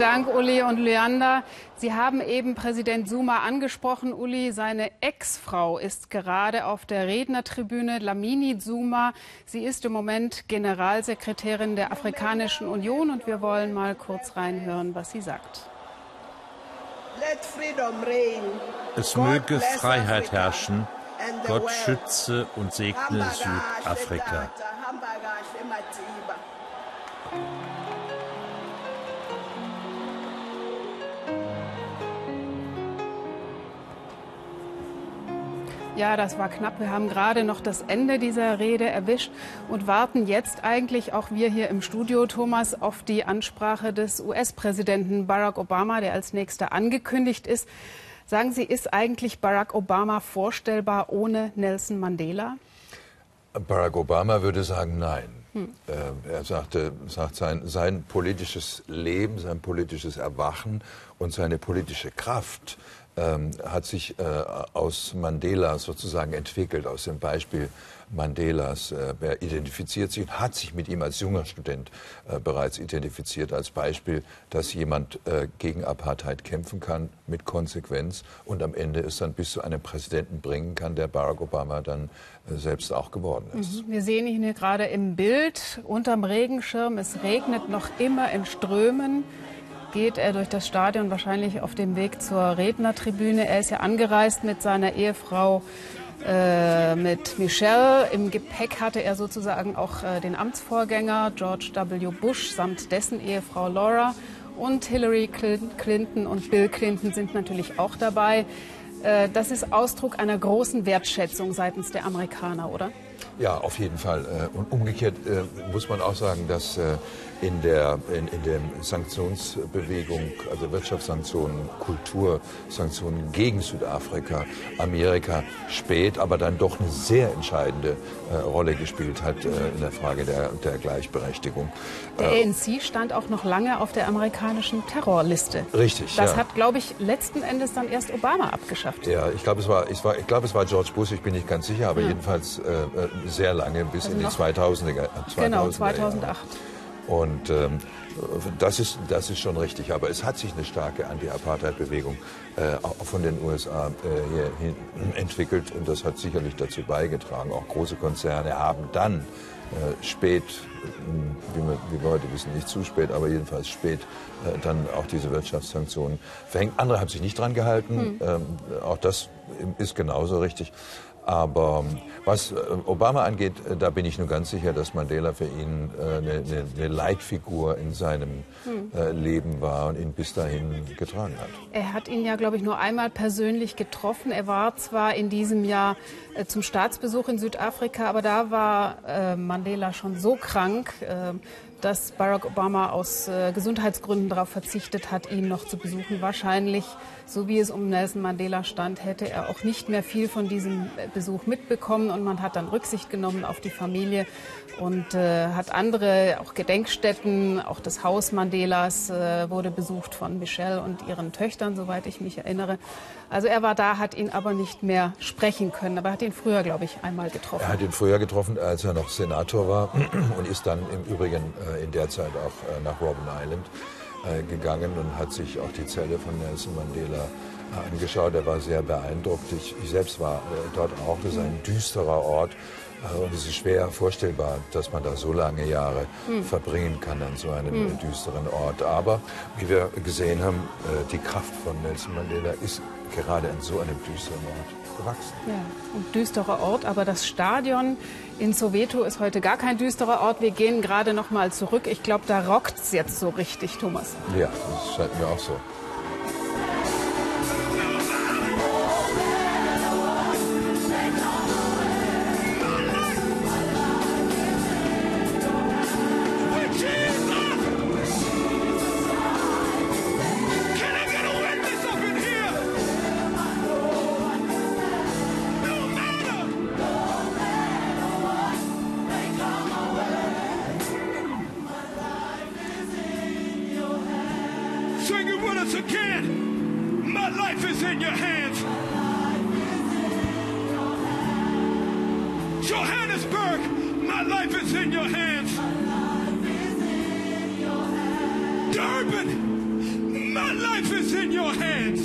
Dank, Uli und Leander. Sie haben eben Präsident Zuma angesprochen. Uli, seine Ex-Frau ist gerade auf der Rednertribüne, Lamini Zuma. Sie ist im Moment Generalsekretärin der Afrikanischen Union und wir wollen mal kurz reinhören, was sie sagt. Es möge Freiheit herrschen. Gott schütze und segne Südafrika. Ja, das war knapp. Wir haben gerade noch das Ende dieser Rede erwischt und warten jetzt eigentlich auch wir hier im Studio, Thomas, auf die Ansprache des US-Präsidenten Barack Obama, der als nächster angekündigt ist. Sagen Sie, ist eigentlich Barack Obama vorstellbar ohne Nelson Mandela? Barack Obama würde sagen, nein. Hm. Äh, er sagte, sagt sein, sein politisches Leben, sein politisches Erwachen und seine politische Kraft ähm, hat sich äh, aus Mandela sozusagen entwickelt, aus dem Beispiel Mandelas. Äh, er identifiziert sich und hat sich mit ihm als junger Student äh, bereits identifiziert, als Beispiel, dass jemand äh, gegen Apartheid kämpfen kann mit Konsequenz und am Ende es dann bis zu einem Präsidenten bringen kann, der Barack Obama dann äh, selbst auch geworden ist. Mhm. Wir sehen ihn hier gerade im Bild unterm Regenschirm. Es regnet noch immer in Strömen geht er durch das Stadion wahrscheinlich auf dem Weg zur Rednertribüne. Er ist ja angereist mit seiner Ehefrau äh, mit Michelle. Im Gepäck hatte er sozusagen auch äh, den Amtsvorgänger George W. Bush samt dessen Ehefrau Laura. Und Hillary Clinton und Bill Clinton sind natürlich auch dabei. Äh, das ist Ausdruck einer großen Wertschätzung seitens der Amerikaner, oder? Ja, auf jeden Fall. Äh, und umgekehrt äh, muss man auch sagen, dass äh, in der, in, in der Sanktionsbewegung, also Wirtschaftssanktionen, Kultursanktionen gegen Südafrika, Amerika spät, aber dann doch eine sehr entscheidende Rolle gespielt hat in der Frage der, der Gleichberechtigung. Der ANC stand auch noch lange auf der amerikanischen Terrorliste. Richtig. Das ja. hat, glaube ich, letzten Endes dann erst Obama abgeschafft. Ja, ich glaube, es war, ich war, ich glaube, es war George Bush. Ich bin nicht ganz sicher, aber ja. jedenfalls äh, sehr lange, bis also in die 2000er. 2000er genau, 2008. Und ähm, das, ist, das ist schon richtig. Aber es hat sich eine starke Anti-Apartheid-Bewegung äh, auch von den USA äh, hier hin entwickelt. Und das hat sicherlich dazu beigetragen. Auch große Konzerne haben dann äh, spät, äh, wie wir, wie wir, heute wissen, nicht zu spät, aber jedenfalls spät, äh, dann auch diese Wirtschaftssanktionen verhängt. Andere haben sich nicht dran gehalten. Hm. Ähm, auch das ist genauso richtig. Aber ähm, was äh, Obama angeht, äh, da bin ich nur ganz sicher, dass Mandela für ihn äh, eine, eine Leitfigur in seinem hm. Leben war und ihn bis dahin getragen hat. Er hat ihn ja, glaube ich, nur einmal persönlich getroffen. Er war zwar in diesem Jahr zum Staatsbesuch in Südafrika, aber da war Mandela schon so krank, dass Barack Obama aus äh, Gesundheitsgründen darauf verzichtet hat, ihn noch zu besuchen. Wahrscheinlich, so wie es um Nelson Mandela stand, hätte er auch nicht mehr viel von diesem Besuch mitbekommen und man hat dann Rücksicht genommen auf die Familie und äh, hat andere, auch Gedenkstätten, auch das Haus Mandelas äh, wurde besucht von Michelle und ihren Töchtern, soweit ich mich erinnere. Also er war da, hat ihn aber nicht mehr sprechen können, aber hat ihn früher, glaube ich, einmal getroffen. Er hat ihn früher getroffen, als er noch Senator war und ist dann im Übrigen äh, in der Zeit auch äh, nach Robben Island äh, gegangen und hat sich auch die Zelle von Nelson Mandela angeschaut. Er war sehr beeindruckt. Ich, ich selbst war dort auch. Das ist ein düsterer Ort. Und es ist schwer vorstellbar, dass man da so lange Jahre hm. verbringen kann an so einem hm. düsteren Ort. Aber wie wir gesehen haben, die Kraft von Nelson Mandela ist gerade an so einem düsteren Ort gewachsen. Ja, ein düsterer Ort, aber das Stadion in Soweto ist heute gar kein düsterer Ort. Wir gehen gerade noch mal zurück. Ich glaube, da rockt es jetzt so richtig, Thomas. Ja, das scheint mir auch so. Johannesburg, my life is in your hands. Durban, my life is in your hands.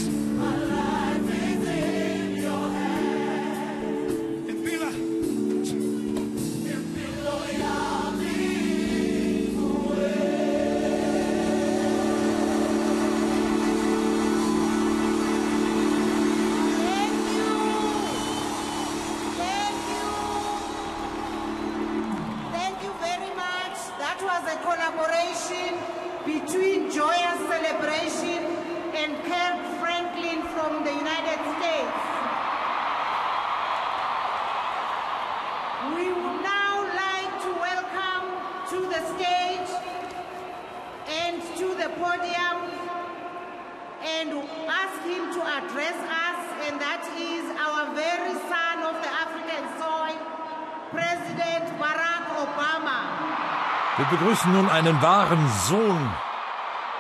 Nun einen wahren Sohn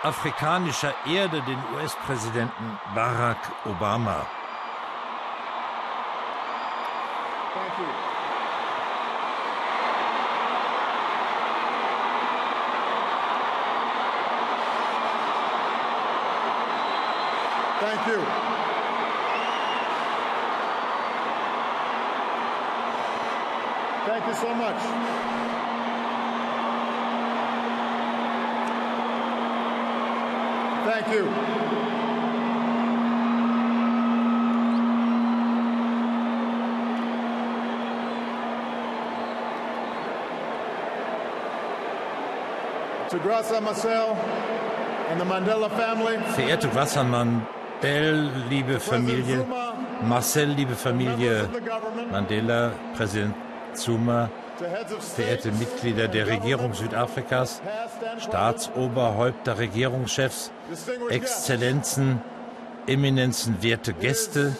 afrikanischer Erde, den US-Präsidenten Barack Obama. Thank you. Thank you so much. Thank you. To Graça Marcel and the Mandela family. Verehrte Graça Mandel, liebe Familie, Marcel, liebe Familie Mandela, Präsident Zuma, verehrte Mitglieder der Regierung Südafrikas, Staatsoberhäupter, Regierungschefs, Exzellenzen, Eminenzen, werte Gäste.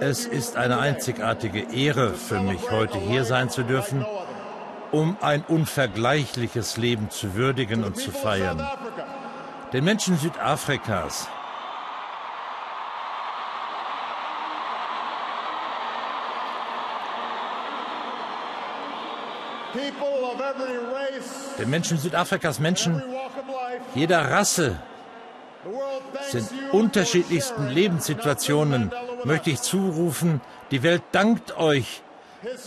Es ist eine einzigartige Ehre für mich, heute hier sein zu dürfen, um ein unvergleichliches Leben zu würdigen und zu feiern. Den Menschen Südafrikas den Menschen Südafrikas, Menschen jeder Rasse, in unterschiedlichsten Lebenssituationen möchte ich zurufen, die Welt dankt euch,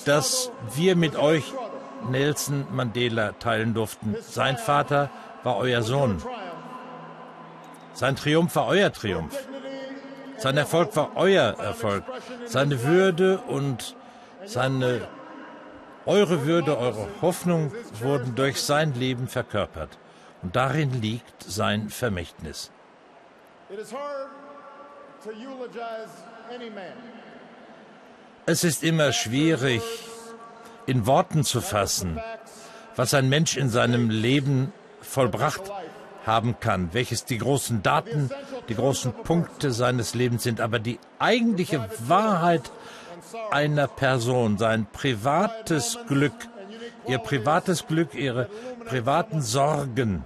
dass wir mit euch Nelson Mandela teilen durften. Sein Vater war euer Sohn. Sein Triumph war euer Triumph. Sein Erfolg war euer Erfolg. Seine Würde und seine eure Würde, eure Hoffnung wurden durch sein Leben verkörpert. Und darin liegt sein Vermächtnis. Es ist immer schwierig, in Worten zu fassen, was ein Mensch in seinem Leben vollbracht haben kann, welches die großen Daten, die großen Punkte seines Lebens sind. Aber die eigentliche Wahrheit einer Person, sein privates Glück, ihr privates Glück, ihre privaten Sorgen,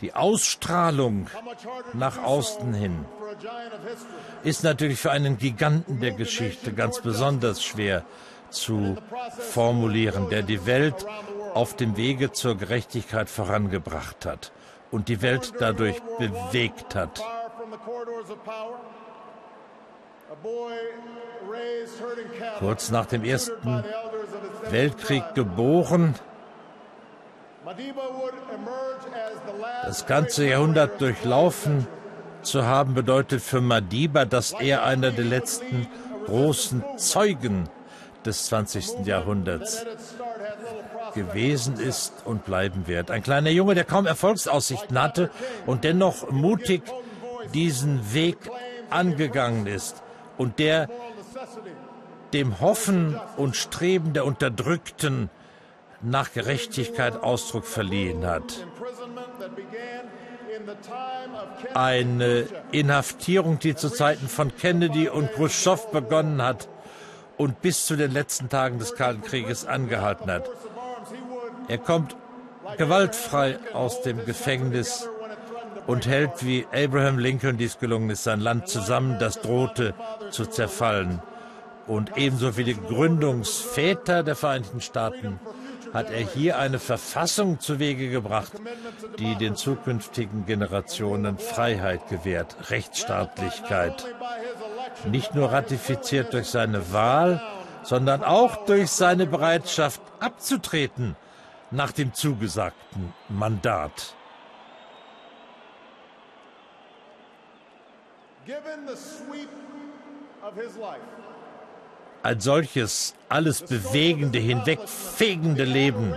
die Ausstrahlung nach außen hin, ist natürlich für einen Giganten der Geschichte ganz besonders schwer zu formulieren, der die Welt auf dem Wege zur Gerechtigkeit vorangebracht hat und die Welt dadurch bewegt hat. Kurz nach dem Ersten Weltkrieg geboren, das ganze Jahrhundert durchlaufen zu haben, bedeutet für Madiba, dass er einer der letzten großen Zeugen des 20. Jahrhunderts gewesen ist und bleiben wird. Ein kleiner Junge, der kaum Erfolgsaussichten hatte und dennoch mutig diesen Weg angegangen ist und der dem Hoffen und Streben der Unterdrückten nach Gerechtigkeit Ausdruck verliehen hat. Eine Inhaftierung, die zu Zeiten von Kennedy und Khrushchev begonnen hat und bis zu den letzten Tagen des Kalten Krieges angehalten hat. Er kommt gewaltfrei aus dem Gefängnis und hält, wie Abraham Lincoln dies gelungen ist, sein Land zusammen, das drohte zu zerfallen. Und ebenso wie die Gründungsväter der Vereinigten Staaten hat er hier eine Verfassung zu Wege gebracht, die den zukünftigen Generationen Freiheit gewährt, Rechtsstaatlichkeit. Nicht nur ratifiziert durch seine Wahl, sondern auch durch seine Bereitschaft abzutreten nach dem zugesagten Mandat. Ein solches alles bewegende, hinwegfegende Leben,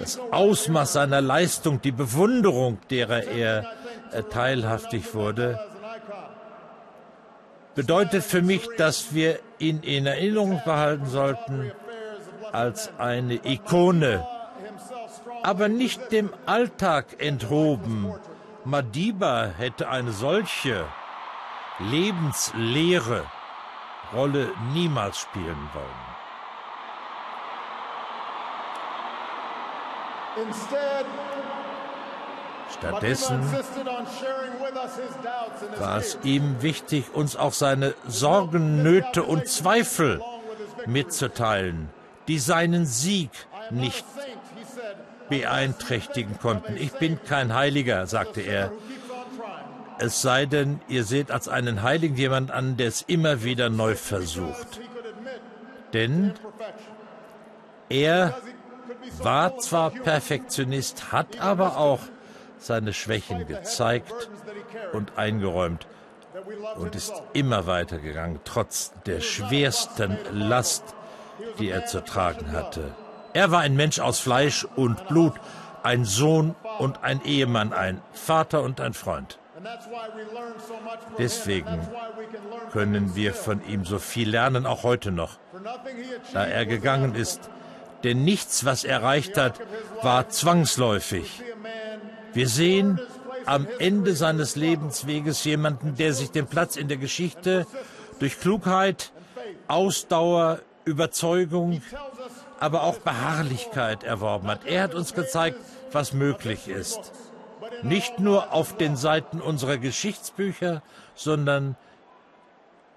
das Ausmaß seiner Leistung, die Bewunderung, derer er teilhaftig wurde, bedeutet für mich, dass wir ihn in Erinnerung behalten sollten als eine Ikone, aber nicht dem Alltag enthoben. Madiba hätte eine solche lebensleere Rolle niemals spielen wollen. Stattdessen war es ihm wichtig, uns auch seine Sorgen, Nöte und Zweifel mitzuteilen, die seinen Sieg nicht beeinträchtigen konnten. Ich bin kein Heiliger, sagte er. Es sei denn, ihr seht als einen Heiligen jemand an, der es immer wieder neu versucht. Denn er war zwar Perfektionist, hat aber auch seine Schwächen gezeigt und eingeräumt und ist immer weitergegangen, trotz der schwersten Last, die er zu tragen hatte. Er war ein Mensch aus Fleisch und Blut, ein Sohn und ein Ehemann, ein Vater und ein Freund. Deswegen können wir von ihm so viel lernen, auch heute noch, da er gegangen ist. Denn nichts, was er erreicht hat, war zwangsläufig. Wir sehen am Ende seines Lebensweges jemanden, der sich den Platz in der Geschichte durch Klugheit, Ausdauer, Überzeugung, aber auch Beharrlichkeit erworben hat. Er hat uns gezeigt, was möglich ist. Nicht nur auf den Seiten unserer Geschichtsbücher, sondern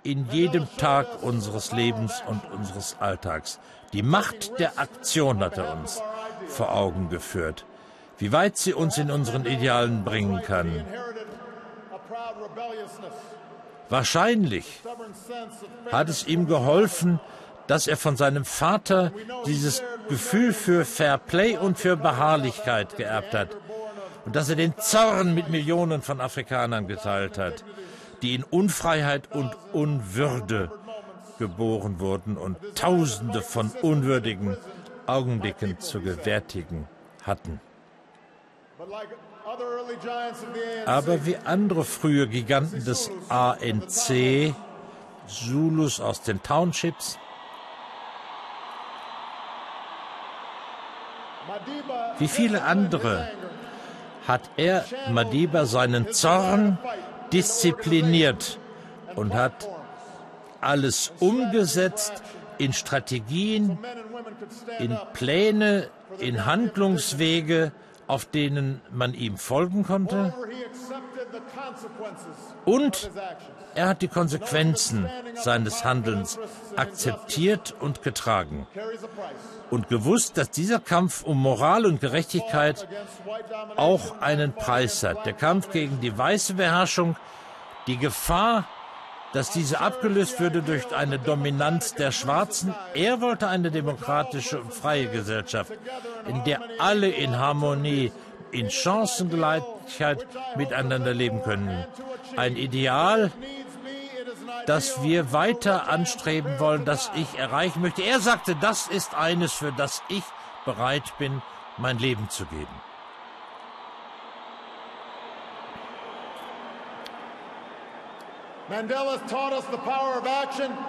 in jedem Tag unseres Lebens und unseres Alltags. Die Macht der Aktion hat er uns vor Augen geführt wie weit sie uns in unseren Idealen bringen kann. Wahrscheinlich hat es ihm geholfen, dass er von seinem Vater dieses Gefühl für Fair Play und für Beharrlichkeit geerbt hat und dass er den Zorn mit Millionen von Afrikanern geteilt hat, die in Unfreiheit und Unwürde geboren wurden und Tausende von unwürdigen Augenblicken zu gewärtigen hatten. Aber wie andere frühe Giganten des ANC, Zulus aus den Townships, wie viele andere hat er, Madiba, seinen Zorn diszipliniert und hat alles umgesetzt in Strategien, in Pläne, in Handlungswege, auf denen man ihm folgen konnte. Und er hat die Konsequenzen seines Handelns akzeptiert und getragen. Und gewusst, dass dieser Kampf um Moral und Gerechtigkeit auch einen Preis hat. Der Kampf gegen die weiße Beherrschung, die Gefahr, dass diese abgelöst würde durch eine Dominanz der Schwarzen. Er wollte eine demokratische und freie Gesellschaft, in der alle in Harmonie, in Chancengleichheit miteinander leben können. Ein Ideal, das wir weiter anstreben wollen, das ich erreichen möchte. Er sagte, das ist eines, für das ich bereit bin, mein Leben zu geben.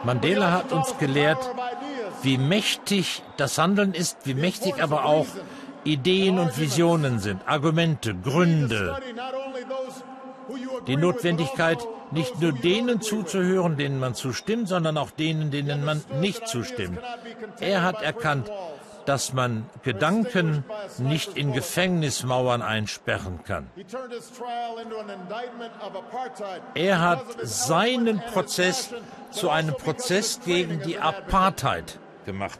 Mandela hat uns gelehrt, wie mächtig das Handeln ist, wie mächtig aber auch Ideen und Visionen sind, Argumente, Gründe. Die Notwendigkeit, nicht nur denen zuzuhören, denen man zustimmt, sondern auch denen, denen man nicht zustimmt. Er hat erkannt, dass man Gedanken nicht in Gefängnismauern einsperren kann. Er hat seinen Prozess zu einem Prozess gegen die Apartheid gemacht.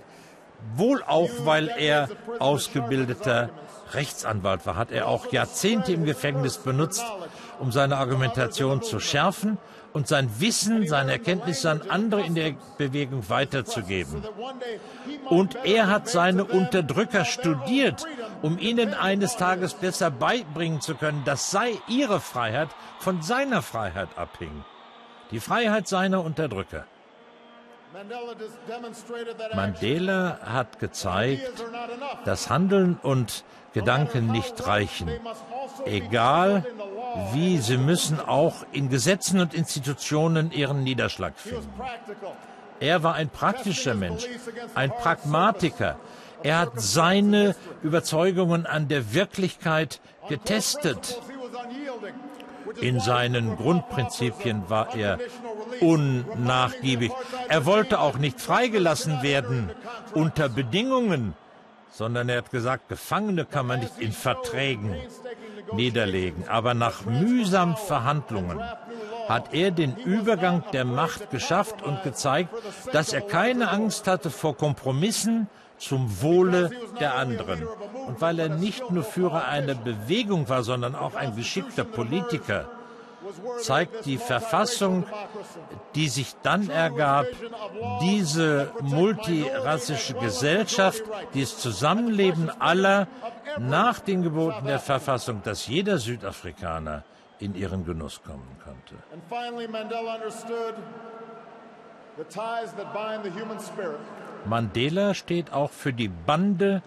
Wohl auch, weil er ausgebildeter Rechtsanwalt war, hat er auch Jahrzehnte im Gefängnis benutzt, um seine Argumentation zu schärfen und sein Wissen, seine Erkenntnisse an andere in der Bewegung weiterzugeben. Und er hat seine Unterdrücker studiert, um ihnen eines Tages besser beibringen zu können, dass sei ihre Freiheit von seiner Freiheit abhing. Die Freiheit seiner Unterdrücker. Mandela hat gezeigt, dass Handeln und Gedanken nicht reichen. Egal wie, sie müssen auch in Gesetzen und Institutionen ihren Niederschlag finden. Er war ein praktischer Mensch, ein Pragmatiker. Er hat seine Überzeugungen an der Wirklichkeit getestet. In seinen Grundprinzipien war er unnachgiebig. Er wollte auch nicht freigelassen werden unter Bedingungen, sondern er hat gesagt, Gefangene kann man nicht in Verträgen niederlegen. Aber nach mühsamen Verhandlungen hat er den Übergang der Macht geschafft und gezeigt, dass er keine Angst hatte vor Kompromissen zum Wohle der anderen. Und weil er nicht nur Führer einer Bewegung war, sondern auch ein geschickter Politiker, zeigt die Verfassung, die sich dann ergab, diese multirassische Gesellschaft, dieses Zusammenleben aller nach den Geboten der Verfassung, dass jeder Südafrikaner in ihren Genuss kommen konnte. Mandela steht auch für die Bande,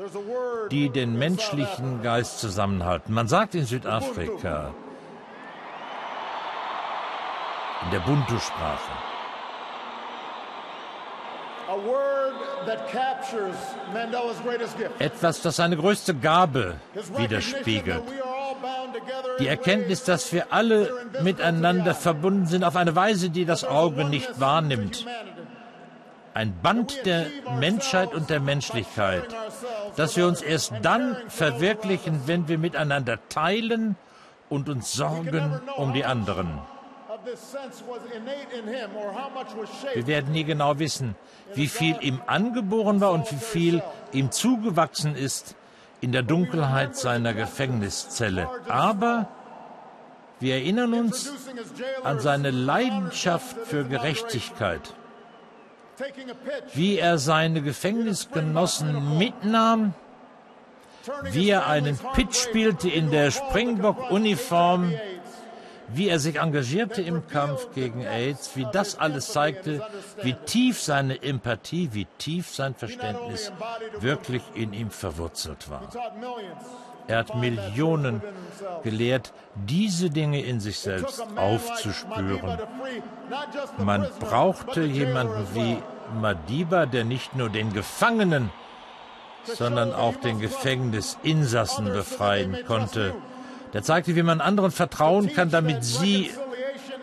die den menschlichen Geist zusammenhalten. Man sagt in Südafrika, in der Buntu-Sprache. Etwas, das seine größte Gabe widerspiegelt. Die Erkenntnis, dass wir alle miteinander verbunden sind auf eine Weise, die das Auge nicht wahrnimmt. Ein Band der Menschheit und der Menschlichkeit, dass wir uns erst dann verwirklichen, wenn wir miteinander teilen und uns sorgen um die anderen. Wir werden nie genau wissen, wie viel ihm angeboren war und wie viel ihm zugewachsen ist in der Dunkelheit seiner Gefängniszelle. Aber wir erinnern uns an seine Leidenschaft für Gerechtigkeit, wie er seine Gefängnisgenossen mitnahm, wie er einen Pitch spielte in der Springbok-Uniform, wie er sich engagierte im Kampf gegen AIDS, wie das alles zeigte, wie tief seine Empathie, wie tief sein Verständnis wirklich in ihm verwurzelt war. Er hat Millionen gelehrt, diese Dinge in sich selbst aufzuspüren. Man brauchte jemanden wie Madiba, der nicht nur den Gefangenen, sondern auch den Gefängnisinsassen befreien konnte der zeigte, wie man anderen vertrauen kann, damit sie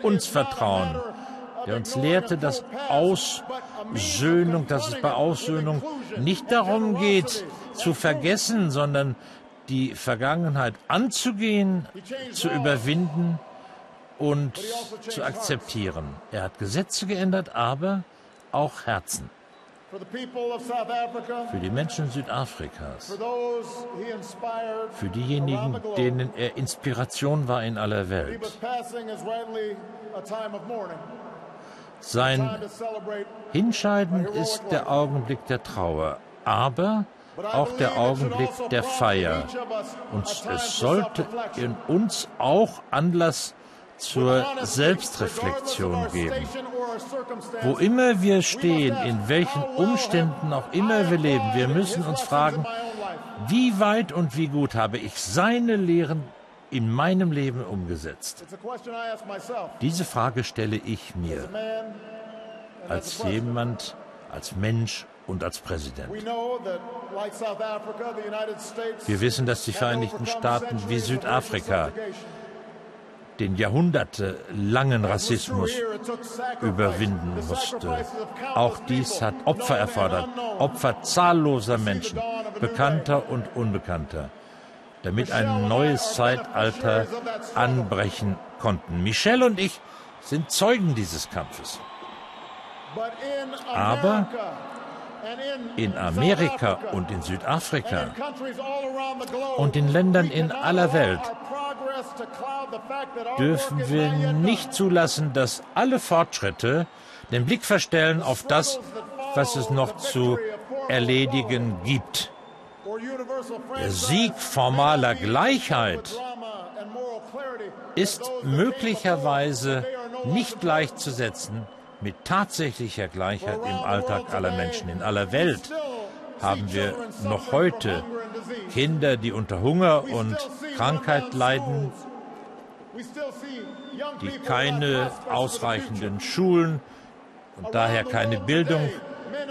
uns vertrauen. Der uns lehrte, dass Aussöhnung, dass es bei Aussöhnung nicht darum geht, zu vergessen, sondern die Vergangenheit anzugehen, zu überwinden und zu akzeptieren. Er hat Gesetze geändert, aber auch Herzen für die Menschen Südafrikas, für diejenigen, denen er Inspiration war in aller Welt. Sein Hinscheiden ist der Augenblick der Trauer, aber auch der Augenblick der Feier. Und es sollte in uns auch Anlass zur Selbstreflexion geben. Wo immer wir stehen, in welchen Umständen auch immer wir leben, wir müssen uns fragen, wie weit und wie gut habe ich seine Lehren in meinem Leben umgesetzt? Diese Frage stelle ich mir als jemand, als Mensch und als Präsident. Wir wissen, dass die Vereinigten Staaten wie Südafrika den jahrhundertelangen Rassismus überwinden musste. Auch dies hat Opfer erfordert, Opfer zahlloser Menschen, bekannter und unbekannter, damit ein neues Zeitalter anbrechen konnten. Michelle und ich sind Zeugen dieses Kampfes. Aber in Amerika und in Südafrika und in Ländern in aller Welt dürfen wir nicht zulassen, dass alle Fortschritte den Blick verstellen auf das, was es noch zu erledigen gibt. Der Sieg formaler Gleichheit ist möglicherweise nicht gleichzusetzen mit tatsächlicher Gleichheit im Alltag aller Menschen. In aller Welt haben wir noch heute Kinder, die unter Hunger und Krankheit leiden, die keine ausreichenden Schulen und daher keine Bildung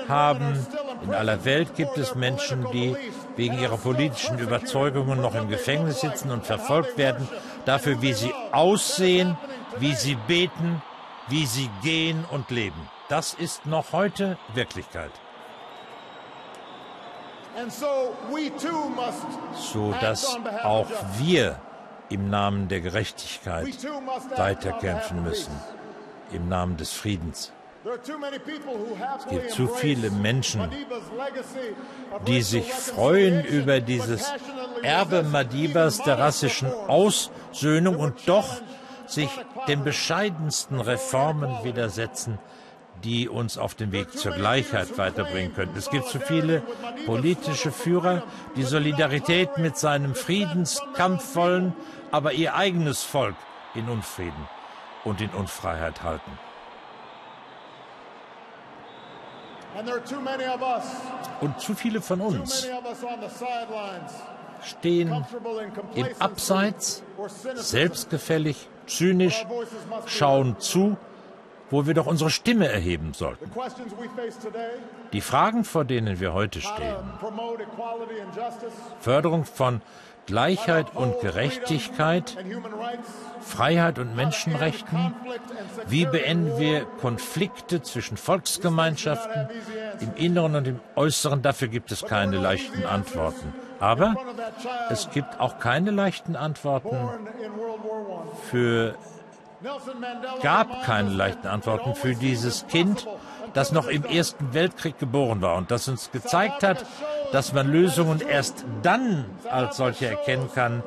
haben. In aller Welt gibt es Menschen, die wegen ihrer politischen Überzeugungen noch im Gefängnis sitzen und verfolgt werden, dafür, wie sie aussehen, wie sie beten, wie sie gehen und leben. Das ist noch heute Wirklichkeit. So dass auch wir im Namen der Gerechtigkeit weiterkämpfen müssen, im Namen des Friedens. Es gibt zu viele Menschen, die sich freuen über dieses Erbe Madibas der rassischen Aussöhnung und doch sich den bescheidensten Reformen widersetzen, die uns auf den Weg zur Gleichheit weiterbringen könnten. Es gibt zu viele politische Führer, die Solidarität mit seinem Friedenskampf wollen, aber ihr eigenes Volk in Unfrieden und in Unfreiheit halten. Und zu viele von uns stehen im Abseits, selbstgefällig, zynisch, schauen zu, wo wir doch unsere Stimme erheben sollten. Die Fragen, vor denen wir heute stehen, Förderung von Gleichheit und Gerechtigkeit, Freiheit und Menschenrechten? Wie beenden wir Konflikte zwischen Volksgemeinschaften im Inneren und im Äußeren? Dafür gibt es keine leichten Antworten. Aber es gibt auch keine leichten Antworten für gab keine leichten Antworten für dieses Kind, das noch im Ersten Weltkrieg geboren war und das uns gezeigt hat, dass man Lösungen erst dann als solche erkennen kann,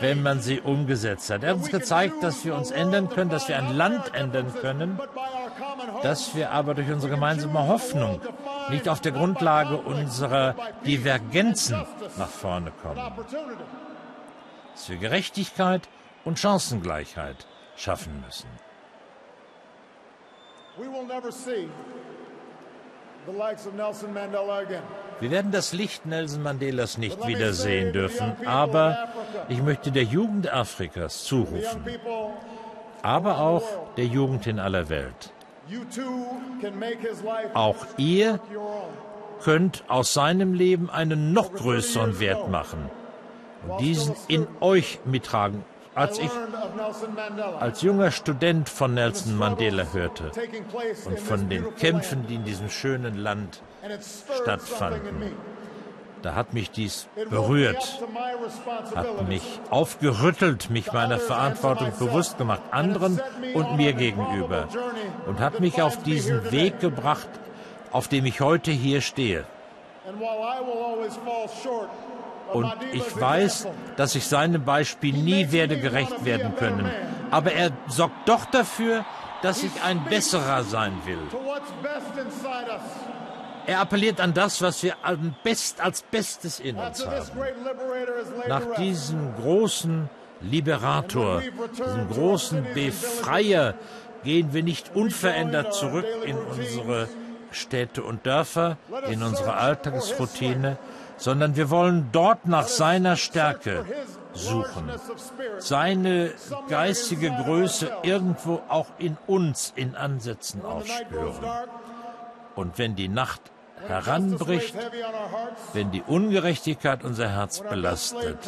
wenn man sie umgesetzt hat. Er hat uns gezeigt, dass wir uns ändern können, dass wir ein Land ändern können, dass wir aber durch unsere gemeinsame Hoffnung nicht auf der Grundlage unserer Divergenzen nach vorne kommen. Dass wir Gerechtigkeit und Chancengleichheit schaffen müssen. We will never see wir werden das Licht Nelson Mandelas nicht wiedersehen dürfen, aber ich möchte der Jugend Afrikas zurufen, aber auch der Jugend in aller Welt. Auch ihr könnt aus seinem Leben einen noch größeren Wert machen und diesen in euch mittragen als ich als junger Student von Nelson Mandela hörte und von den Kämpfen, die in diesem schönen Land stattfanden, da hat mich dies berührt, hat mich aufgerüttelt, mich meiner Verantwortung bewusst gemacht, anderen und mir gegenüber, und hat mich auf diesen Weg gebracht, auf dem ich heute hier stehe. Und ich weiß, dass ich seinem Beispiel nie werde gerecht werden können. Aber er sorgt doch dafür, dass ich ein besserer sein will. Er appelliert an das, was wir Best, als Bestes in uns haben. Nach diesem großen Liberator, diesem großen Befreier, gehen wir nicht unverändert zurück in unsere Städte und Dörfer, in unsere Alltagsroutine, sondern wir wollen dort nach seiner Stärke suchen, seine geistige Größe irgendwo auch in uns in Ansätzen aufspüren. Und wenn die Nacht heranbricht, wenn die Ungerechtigkeit unser Herz belastet,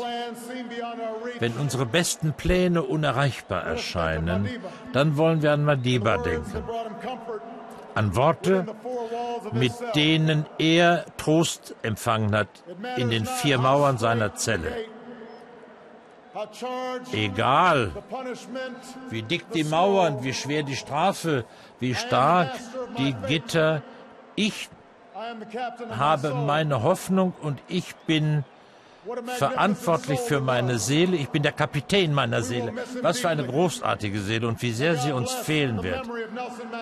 wenn unsere besten Pläne unerreichbar erscheinen, dann wollen wir an Madiba denken an Worte, mit denen er Trost empfangen hat in den vier Mauern seiner Zelle. Egal, wie dick die Mauern, wie schwer die Strafe, wie stark die Gitter, ich habe meine Hoffnung und ich bin verantwortlich für meine Seele. Ich bin der Kapitän meiner Seele. Was für eine großartige Seele und wie sehr sie uns fehlen wird.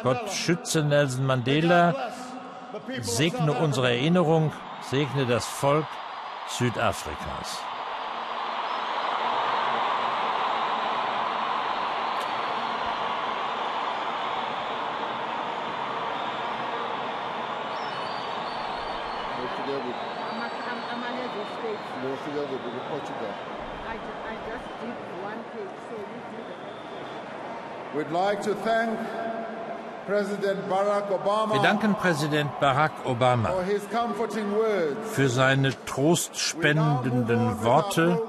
Gott schütze Nelson Mandela, segne unsere Erinnerung, segne das Volk Südafrikas. Wir danken Präsident Barack Obama für seine trostspendenden Worte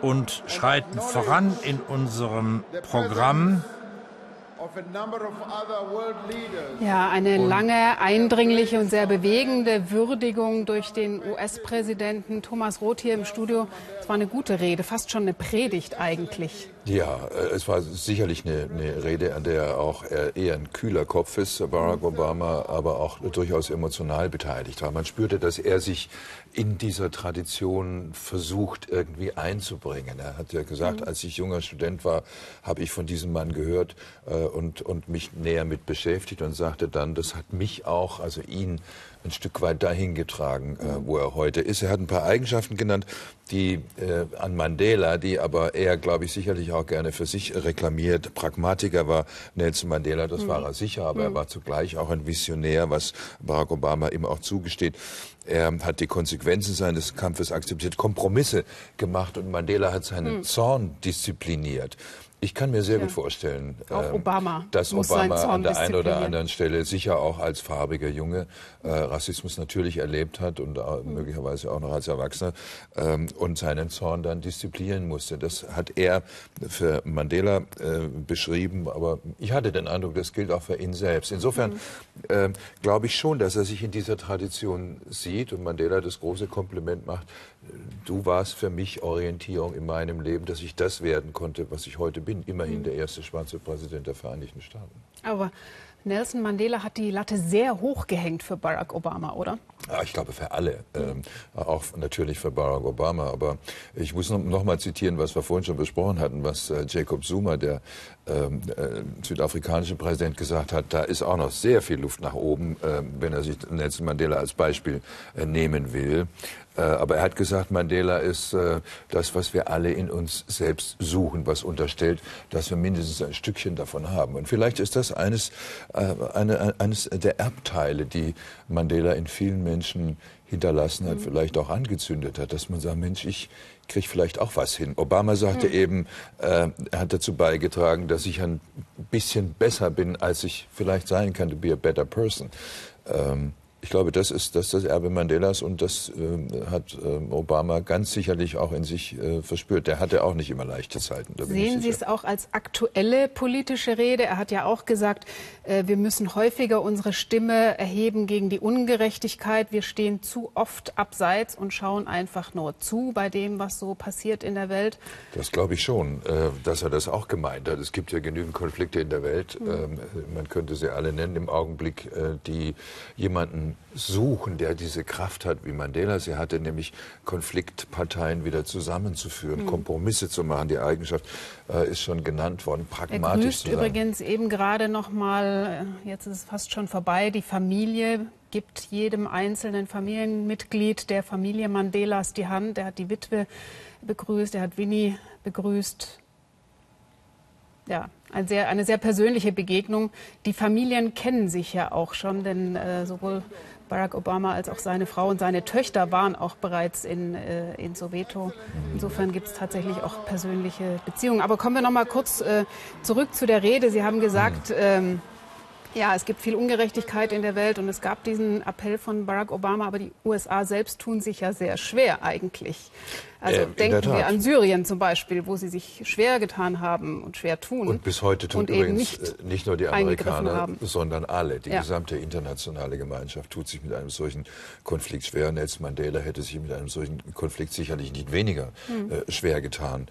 und schreiten voran in unserem Programm ja, eine lange, eindringliche und sehr bewegende Würdigung durch den US-Präsidenten Thomas Roth hier im Studio. Es war eine gute Rede, fast schon eine Predigt eigentlich. Ja, äh, es war sicherlich eine, eine Rede, an der auch eher ein kühler Kopf ist, Barack Obama, aber auch durchaus emotional beteiligt war. Man spürte, dass er sich in dieser Tradition versucht, irgendwie einzubringen. Er hat ja gesagt, mhm. als ich junger Student war, habe ich von diesem Mann gehört äh, und, und mich näher mit beschäftigt und sagte dann, das hat mich auch, also ihn, ein Stück weit dahin getragen, äh, wo er heute ist. Er hat ein paar Eigenschaften genannt, die äh, an Mandela, die aber er, glaube ich, sicherlich auch gerne für sich reklamiert. Pragmatiker war Nelson Mandela, das mhm. war er sicher, aber mhm. er war zugleich auch ein Visionär, was Barack Obama ihm auch zugesteht. Er hat die Konsequenzen seines Kampfes akzeptiert, Kompromisse gemacht und Mandela hat seinen mhm. Zorn diszipliniert. Ich kann mir sehr ja. gut vorstellen, ähm, Obama dass Obama an der einen oder anderen Stelle sicher auch als farbiger Junge äh, Rassismus natürlich erlebt hat und äh, mhm. möglicherweise auch noch als Erwachsener ähm, und seinen Zorn dann disziplinieren musste. Das hat er für Mandela äh, beschrieben, aber ich hatte den Eindruck, das gilt auch für ihn selbst. Insofern mhm. Ähm, glaube ich schon, dass er sich in dieser Tradition sieht und Mandela das große Kompliment macht. Du warst für mich Orientierung in meinem Leben, dass ich das werden konnte, was ich heute bin immerhin mhm. der erste schwarze Präsident der Vereinigten Staaten. Aber Nelson Mandela hat die Latte sehr hoch gehängt für Barack Obama, oder? Ja, ich glaube für alle, ähm, auch natürlich für Barack Obama. Aber ich muss noch, noch, mal zitieren, was wir vorhin schon besprochen hatten, was äh, Jacob Zuma, der ähm, äh, südafrikanische Präsident, gesagt hat. Da ist auch noch sehr viel Luft nach oben, äh, wenn er sich Nelson Mandela als Beispiel äh, nehmen will. Äh, aber er hat gesagt, Mandela ist äh, das, was wir alle in uns selbst suchen, was unterstellt, dass wir mindestens ein Stückchen davon haben. Und vielleicht ist das eines, äh, eine, eines der Erbteile, die Mandela in vielen Menschen hinterlassen hat, mhm. vielleicht auch angezündet hat, dass man sagt, Mensch, ich kriege vielleicht auch was hin. Obama sagte mhm. eben, äh, er hat dazu beigetragen, dass ich ein bisschen besser bin, als ich vielleicht sein kann, to be a better person. Ähm, ich glaube, das ist, das ist das Erbe Mandelas und das äh, hat äh, Obama ganz sicherlich auch in sich äh, verspürt. Der hatte auch nicht immer leichte Zeiten. Sehen Sie es auch als aktuelle politische Rede? Er hat ja auch gesagt, äh, wir müssen häufiger unsere Stimme erheben gegen die Ungerechtigkeit. Wir stehen zu oft abseits und schauen einfach nur zu bei dem, was so passiert in der Welt. Das glaube ich schon, äh, dass er das auch gemeint hat. Es gibt ja genügend Konflikte in der Welt. Mhm. man könnte sie alle nennen im Augenblick, die jemanden suchen, der diese Kraft hat, wie Mandela sie hatte, nämlich Konfliktparteien wieder zusammenzuführen, mhm. Kompromisse zu machen. Die Eigenschaft äh, ist schon genannt worden, pragmatisch er zu sein. übrigens eben gerade noch mal, äh, jetzt ist es fast schon vorbei, die Familie gibt jedem einzelnen Familienmitglied der Familie Mandelas die Hand. Er hat die Witwe begrüßt, er hat Winnie begrüßt. Ja, ein sehr, eine sehr persönliche Begegnung. Die Familien kennen sich ja auch schon, denn äh, sowohl Barack Obama als auch seine Frau und seine Töchter waren auch bereits in, äh, in Soweto. Insofern gibt es tatsächlich auch persönliche Beziehungen. Aber kommen wir noch mal kurz äh, zurück zu der Rede. Sie haben gesagt, ähm, ja, es gibt viel Ungerechtigkeit in der Welt und es gab diesen Appell von Barack Obama, aber die USA selbst tun sich ja sehr schwer eigentlich. Also äh, denken wir an Syrien zum Beispiel, wo sie sich schwer getan haben und schwer tun. Und bis heute tun übrigens nicht, äh, nicht, nur die Amerikaner, sondern alle. Die ja. gesamte internationale Gemeinschaft tut sich mit einem solchen Konflikt schwer. Nelson Mandela hätte sich mit einem solchen Konflikt sicherlich nicht weniger hm. äh, schwer getan.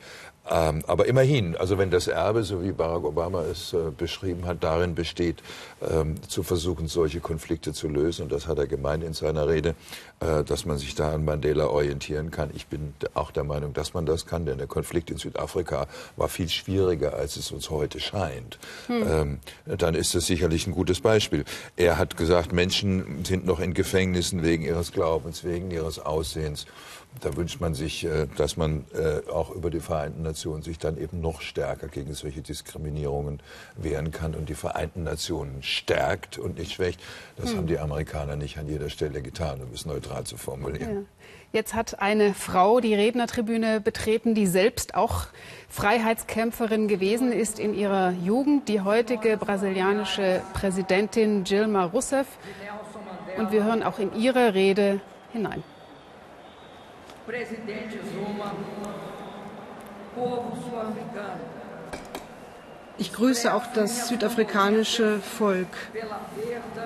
Ähm, aber immerhin, also wenn das Erbe, so wie Barack Obama es äh, beschrieben hat, darin besteht, ähm, zu versuchen, solche Konflikte zu lösen, und das hat er gemeint in seiner Rede, äh, dass man sich da an Mandela orientieren kann. Ich bin auch der Meinung, dass man das kann, denn der Konflikt in Südafrika war viel schwieriger, als es uns heute scheint. Hm. Ähm, dann ist das sicherlich ein gutes Beispiel. Er hat gesagt, Menschen sind noch in Gefängnissen wegen ihres Glaubens, wegen ihres Aussehens da wünscht man sich, äh, dass man äh, auch über die Vereinten Nationen sich dann eben noch stärker gegen solche Diskriminierungen wehren kann und die Vereinten Nationen stärkt und nicht schwächt. Das hm. haben die Amerikaner nicht an jeder Stelle getan, um es neutral zu formulieren. Ja. Jetzt hat eine Frau die Rednertribüne betreten, die selbst auch Freiheitskämpferin gewesen ist in ihrer Jugend, die heutige brasilianische Präsidentin Dilma Rousseff. Und wir hören auch in ihre Rede hinein. Presidente Zuma, povo sul-africano. Ich grüße auch das südafrikanische Volk.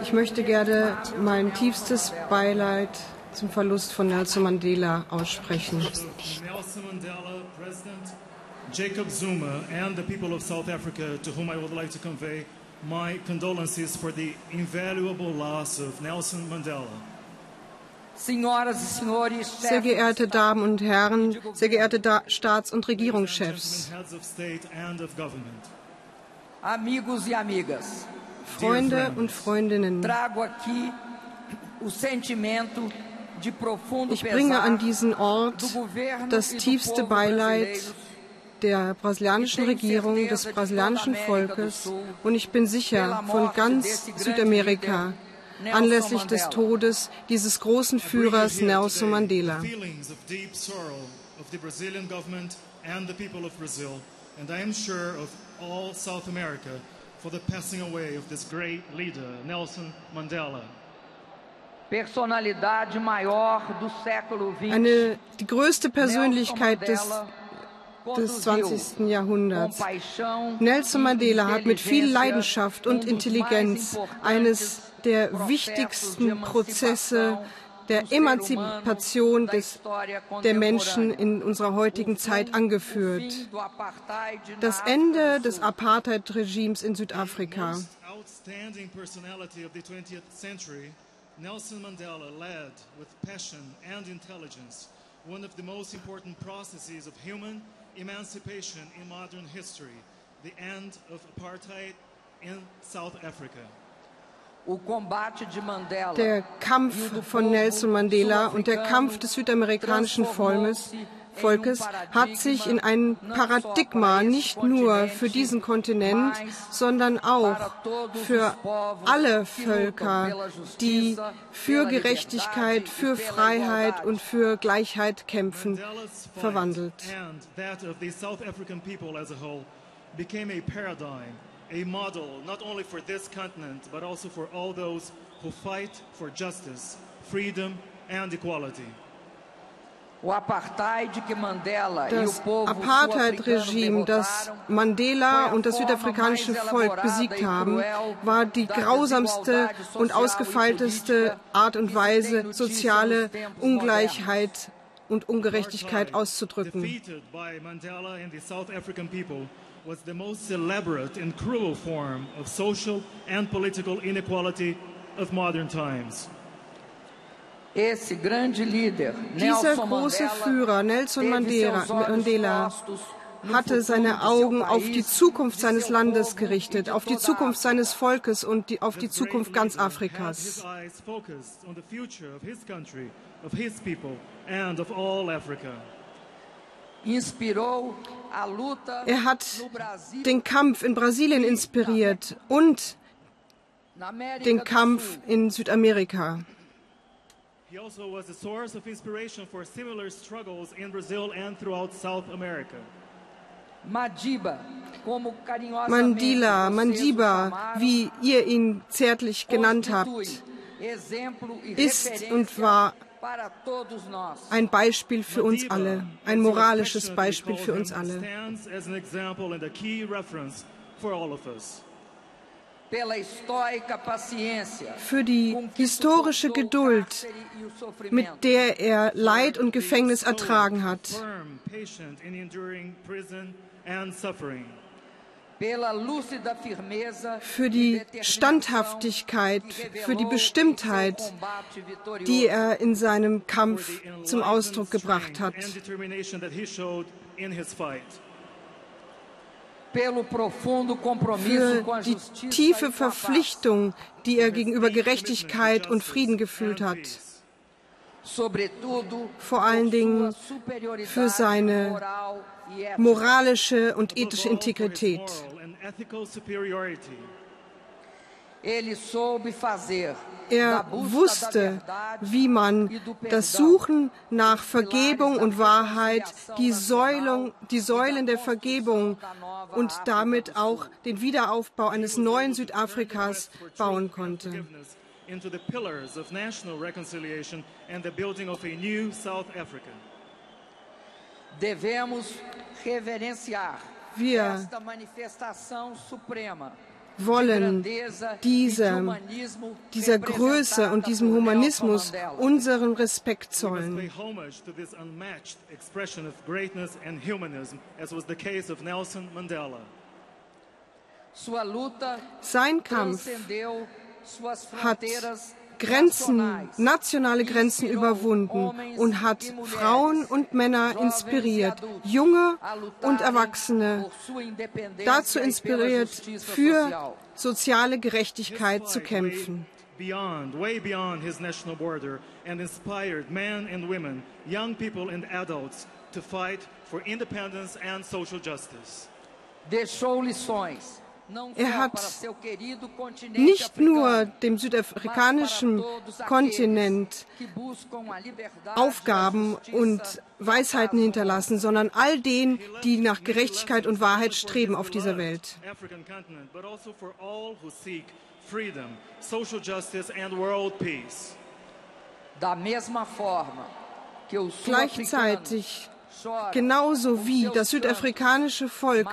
Ich möchte gerne mein tiefstes Beileid zum Verlust von Nelson Mandela aussprechen. Nelson Mandela, President Jacob Zuma and the people of South Africa to whom I would like to convey my condolences for the invaluable loss of Nelson Mandela. Sehr geehrte Damen und Herren, sehr geehrte da Staats- und Regierungschefs, Freunde und Freundinnen, ich bringe an diesen Ort das tiefste Beileid der brasilianischen Regierung, des brasilianischen Volkes. Und ich bin sicher von ganz Südamerika, anlässlich des Todes dieses großen Führers Nelson Mandela. And I am sure of all South America for the passing away of this great leader, Nelson Mandela. Eine, die größte Persönlichkeit des, des 20. Jahrhunderts. Nelson Mandela hat mit viel Leidenschaft und Intelligenz eines der wichtigsten Prozesse der Emanzipation des, der Menschen in unserer heutigen Zeit angeführt. Das Ende des Apartheid-Regimes in Südafrika. Nelson Mandela led with passion and intelligence one of the most important processes of human emancipation in modern history, the end of apartheid in South Africa. Der Kampf von Nelson Mandela und der Kampf des südamerikanischen Volkes, Volkes hat sich in ein Paradigma nicht nur für diesen Kontinent, sondern auch für alle Völker, die für Gerechtigkeit, für Freiheit und für Gleichheit kämpfen, verwandelt. A model not only for this continent, but also for all those who fight for justice, freedom and equality. Das Apartheid-Regime, das Mandela und das südafrikanische Volk besiegt haben, war die grausamste und ausgefeilteste Art und Weise, soziale Ungleichheit und Ungerechtigkeit auszudrücken was the most elaborate and cruel form of social and political inequality of modern times. Dieser große Führer Nelson Mandela, Mandela hatte seine Augen auf die Zukunft seines Landes gerichtet, auf die Zukunft seines Volkes und die, auf die Zukunft ganz Afrikas. Er hat den Kampf in Brasilien inspiriert und den Kampf in Südamerika. He also was a source of inspiration for similar struggles in Brazil and throughout South America. Mandila, Mandiba, wie ihr ihn zärtlich genannt habt, ist und war ein Beispiel für uns alle, ein moralisches Beispiel für uns alle. für die historische Geduld, mit der er Leid und Gefängnis ertragen hat. Für die Standhaftigkeit, für die Bestimmtheit, die er in seinem Kampf zum Ausdruck gebracht hat. für die tiefe Verpflichtung, die er gegenüber Gerechtigkeit und Frieden gefühlt hat. Vor allen Dingen für seine moralische und ethische Integrität. Er wusste, wie man das Suchen nach Vergebung und Wahrheit, die Säulen, die Säulen der Vergebung und damit auch den Wiederaufbau eines neuen Südafrikas bauen konnte. Into the pillars of national reconciliation and the building of a new South Africa. Devemos reverenciar esta manifestação suprema wollen diesem, dieser Größe und diesem Humanismus unseren Respekt zollen. Sein Kampf hat Grenzen, nationale Grenzen überwunden und hat Frauen und Männer inspiriert, junge und Erwachsene dazu inspiriert, für soziale Gerechtigkeit zu kämpfen. Beyond, way beyond his national border and inspired men and women, young people and adults to fight for independence and social justice. Deixou lições er hat nicht nur dem südafrikanischen Kontinent Aufgaben und Weisheiten hinterlassen, sondern all denen, die nach Gerechtigkeit und Wahrheit streben auf dieser Welt. Gleichzeitig genauso wie das südafrikanische Volk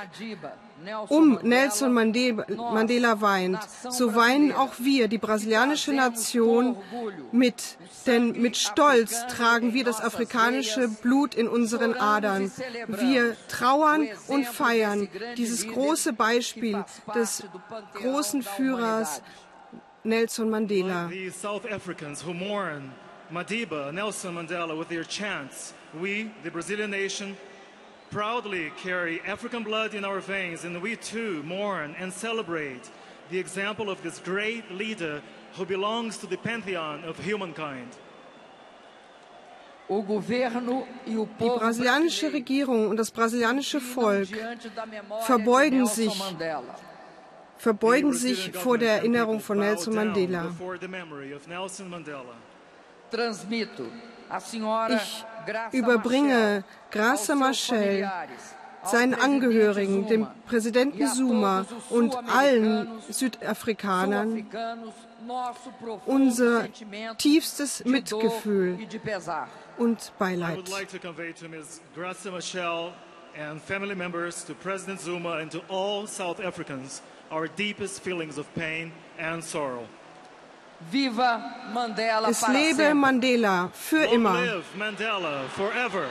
um Nelson Mandela weint, so weinen auch wir, die brasilianische Nation, mit. Denn mit Stolz tragen wir das afrikanische Blut in unseren Adern. Wir trauern und feiern dieses große Beispiel des großen Führers Nelson Mandela. Madiba, Nelson Mandela with their chants. We, the Brazilian nation, proudly carry African blood in our veins, and we too mourn and celebrate the example of this great leader who belongs to the pantheon of humankind. Die brasilianische Regierung und das brasilianische Volk verbeugen sich, verbeugen sich vor der Erinnerung von Nelson Mandela. Ich überbringe Graça Machel, seinen Angehörigen, dem Präsidenten Zuma und allen Südafrikanern unser tiefstes Mitgefühl und Beileid. and family members to President Zuma and to all South Africans our deepest feelings of pain and sorrow. Viva Mandela es lebe Mandela für immer. Mandela forever.